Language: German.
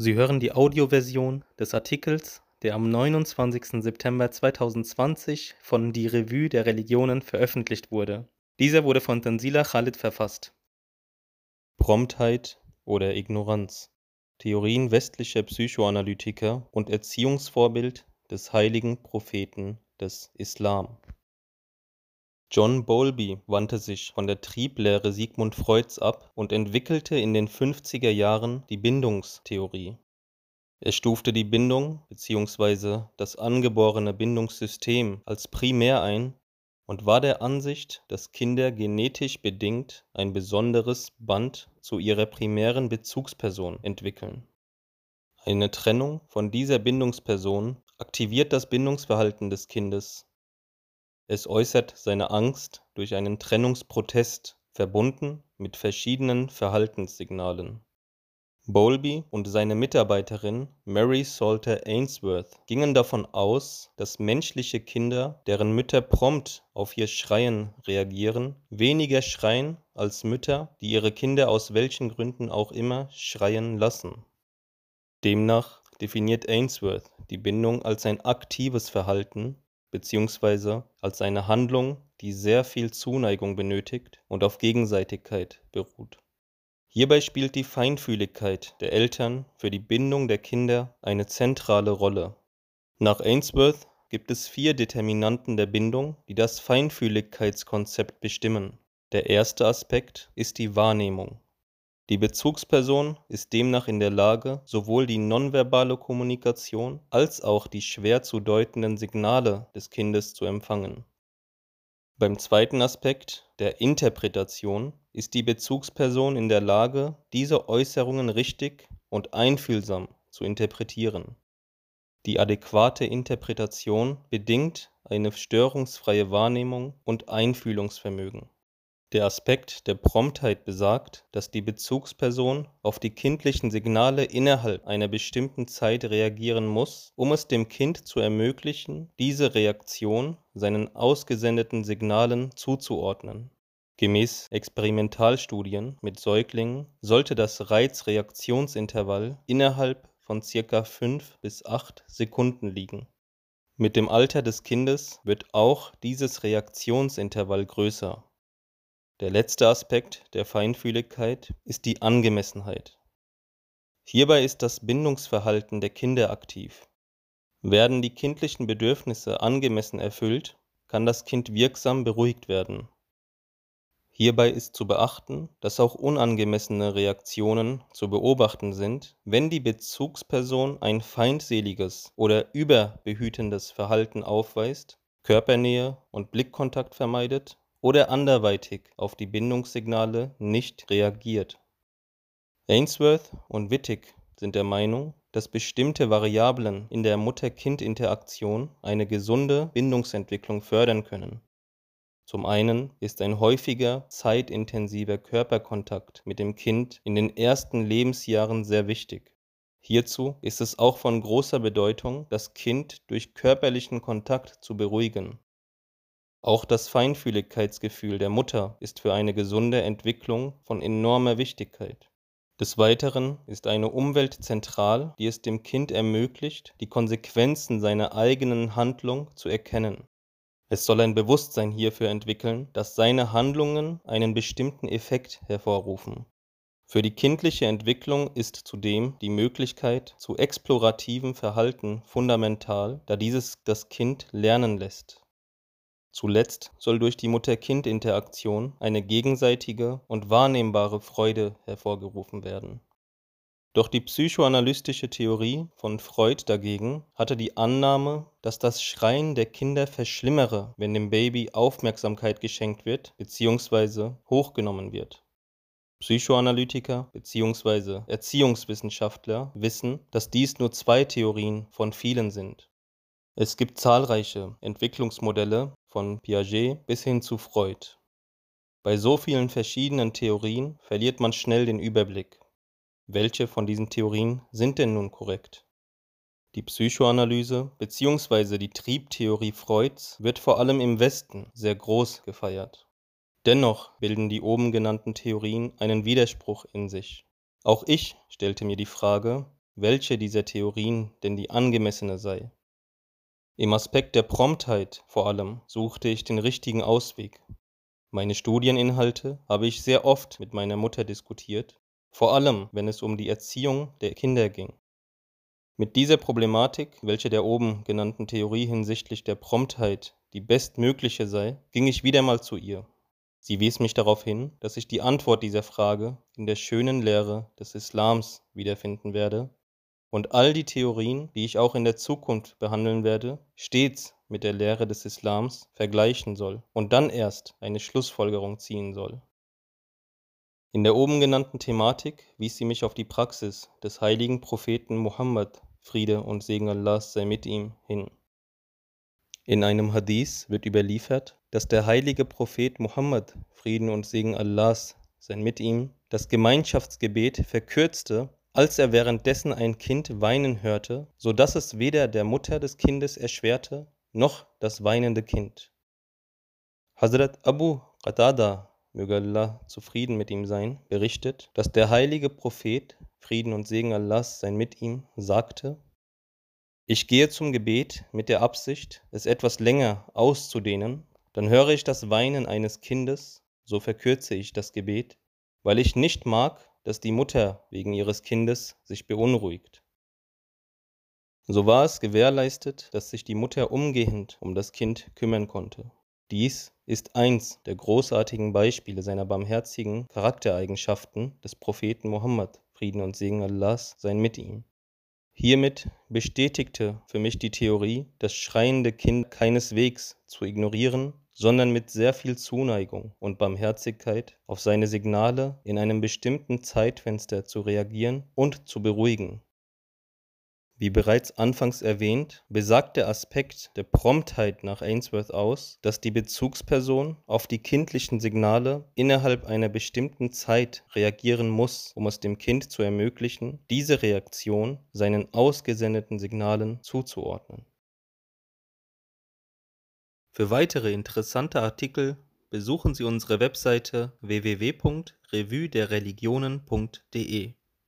Sie hören die Audioversion des Artikels, der am 29. September 2020 von Die Revue der Religionen veröffentlicht wurde. Dieser wurde von Tanzila Khalid verfasst. Promptheit oder Ignoranz. Theorien westlicher Psychoanalytiker und Erziehungsvorbild des heiligen Propheten des Islam. John Bowlby wandte sich von der Trieblehre Sigmund Freuds ab und entwickelte in den 50er Jahren die Bindungstheorie. Er stufte die Bindung bzw. das angeborene Bindungssystem als primär ein und war der Ansicht, dass Kinder genetisch bedingt ein besonderes Band zu ihrer primären Bezugsperson entwickeln. Eine Trennung von dieser Bindungsperson aktiviert das Bindungsverhalten des Kindes es äußert seine Angst durch einen Trennungsprotest, verbunden mit verschiedenen Verhaltenssignalen. Bowlby und seine Mitarbeiterin Mary Salter Ainsworth gingen davon aus, dass menschliche Kinder, deren Mütter prompt auf ihr Schreien reagieren, weniger schreien als Mütter, die ihre Kinder aus welchen Gründen auch immer schreien lassen. Demnach definiert Ainsworth die Bindung als ein aktives Verhalten beziehungsweise als eine Handlung, die sehr viel Zuneigung benötigt und auf Gegenseitigkeit beruht. Hierbei spielt die Feinfühligkeit der Eltern für die Bindung der Kinder eine zentrale Rolle. Nach Ainsworth gibt es vier Determinanten der Bindung, die das Feinfühligkeitskonzept bestimmen. Der erste Aspekt ist die Wahrnehmung die Bezugsperson ist demnach in der Lage, sowohl die nonverbale Kommunikation als auch die schwer zu deutenden Signale des Kindes zu empfangen. Beim zweiten Aspekt, der Interpretation, ist die Bezugsperson in der Lage, diese Äußerungen richtig und einfühlsam zu interpretieren. Die adäquate Interpretation bedingt eine störungsfreie Wahrnehmung und Einfühlungsvermögen der Aspekt der Promptheit besagt, dass die Bezugsperson auf die kindlichen Signale innerhalb einer bestimmten Zeit reagieren muss, um es dem Kind zu ermöglichen, diese Reaktion seinen ausgesendeten Signalen zuzuordnen. Gemäß Experimentalstudien mit Säuglingen sollte das Reizreaktionsintervall innerhalb von circa 5 bis 8 Sekunden liegen. Mit dem Alter des Kindes wird auch dieses Reaktionsintervall größer der letzte Aspekt der Feinfühligkeit ist die Angemessenheit. Hierbei ist das Bindungsverhalten der Kinder aktiv. Werden die kindlichen Bedürfnisse angemessen erfüllt, kann das Kind wirksam beruhigt werden. Hierbei ist zu beachten, dass auch unangemessene Reaktionen zu beobachten sind, wenn die Bezugsperson ein feindseliges oder überbehütendes Verhalten aufweist, Körpernähe und Blickkontakt vermeidet oder anderweitig auf die Bindungssignale nicht reagiert. Ainsworth und Wittig sind der Meinung, dass bestimmte Variablen in der Mutter-Kind-Interaktion eine gesunde Bindungsentwicklung fördern können. Zum einen ist ein häufiger, zeitintensiver Körperkontakt mit dem Kind in den ersten Lebensjahren sehr wichtig. Hierzu ist es auch von großer Bedeutung, das Kind durch körperlichen Kontakt zu beruhigen auch das Feinfühligkeitsgefühl der Mutter ist für eine gesunde Entwicklung von enormer Wichtigkeit. Des Weiteren ist eine Umwelt zentral, die es dem Kind ermöglicht, die Konsequenzen seiner eigenen Handlung zu erkennen. Es soll ein Bewusstsein hierfür entwickeln, dass seine Handlungen einen bestimmten Effekt hervorrufen. Für die kindliche Entwicklung ist zudem die Möglichkeit zu explorativem Verhalten fundamental, da dieses das Kind lernen lässt Zuletzt soll durch die Mutter-Kind-Interaktion eine gegenseitige und wahrnehmbare Freude hervorgerufen werden. Doch die psychoanalystische Theorie von Freud dagegen hatte die Annahme, dass das Schreien der Kinder verschlimmere, wenn dem Baby Aufmerksamkeit geschenkt wird bzw. hochgenommen wird. Psychoanalytiker bzw. Erziehungswissenschaftler wissen, dass dies nur zwei Theorien von vielen sind es gibt zahlreiche Entwicklungsmodelle von Piaget bis hin zu Freud. Bei so vielen verschiedenen Theorien verliert man schnell den Überblick. Welche von diesen Theorien sind denn nun korrekt? Die Psychoanalyse bzw. die Triebtheorie Freuds wird vor allem im Westen sehr groß gefeiert. Dennoch bilden die oben genannten Theorien einen Widerspruch in sich. Auch ich stellte mir die Frage, welche dieser Theorien denn die angemessene sei. Im Aspekt der Promptheit vor allem suchte ich den richtigen Ausweg. Meine Studieninhalte habe ich sehr oft mit meiner Mutter diskutiert, vor allem wenn es um die Erziehung der Kinder ging. Mit dieser Problematik, welche der oben genannten Theorie hinsichtlich der Promptheit die bestmögliche sei, ging ich wieder mal zu ihr. Sie wies mich darauf hin, dass ich die Antwort dieser Frage in der schönen Lehre des Islams wiederfinden werde und all die Theorien, die ich auch in der Zukunft behandeln werde, stets mit der Lehre des Islams vergleichen soll und dann erst eine Schlussfolgerung ziehen soll. In der oben genannten Thematik wies sie mich auf die Praxis des heiligen Propheten Muhammad Friede und Segen Allahs sei mit ihm, hin. In einem Hadith wird überliefert, dass der heilige Prophet Muhammad Frieden und Segen Allahs sei mit ihm das Gemeinschaftsgebet verkürzte, als er währenddessen ein Kind weinen hörte, so dass es weder der Mutter des Kindes erschwerte, noch das weinende Kind. Hazrat Abu Qatada, möge Allah zufrieden mit ihm sein, berichtet, dass der heilige Prophet Frieden und Segen Allahs sein mit ihm, sagte, ich gehe zum Gebet mit der Absicht, es etwas länger auszudehnen, dann höre ich das Weinen eines Kindes, so verkürze ich das Gebet, weil ich nicht mag, dass die Mutter wegen ihres Kindes sich beunruhigt. So war es gewährleistet, dass sich die Mutter umgehend um das Kind kümmern konnte. Dies ist eins der großartigen Beispiele seiner barmherzigen Charaktereigenschaften des Propheten Mohammed, Frieden und Segen Allahs seien mit ihm. Hiermit bestätigte für mich die Theorie, das schreiende Kind keineswegs zu ignorieren, sondern mit sehr viel Zuneigung und Barmherzigkeit auf seine Signale in einem bestimmten Zeitfenster zu reagieren und zu beruhigen wie bereits anfangs erwähnt, besagt der Aspekt der Promptheit nach Ainsworth aus, dass die Bezugsperson auf die kindlichen Signale innerhalb einer bestimmten Zeit reagieren muss, um es dem Kind zu ermöglichen, diese Reaktion seinen ausgesendeten Signalen zuzuordnen. Für weitere interessante Artikel besuchen Sie unsere Webseite www.revuedereligionen.de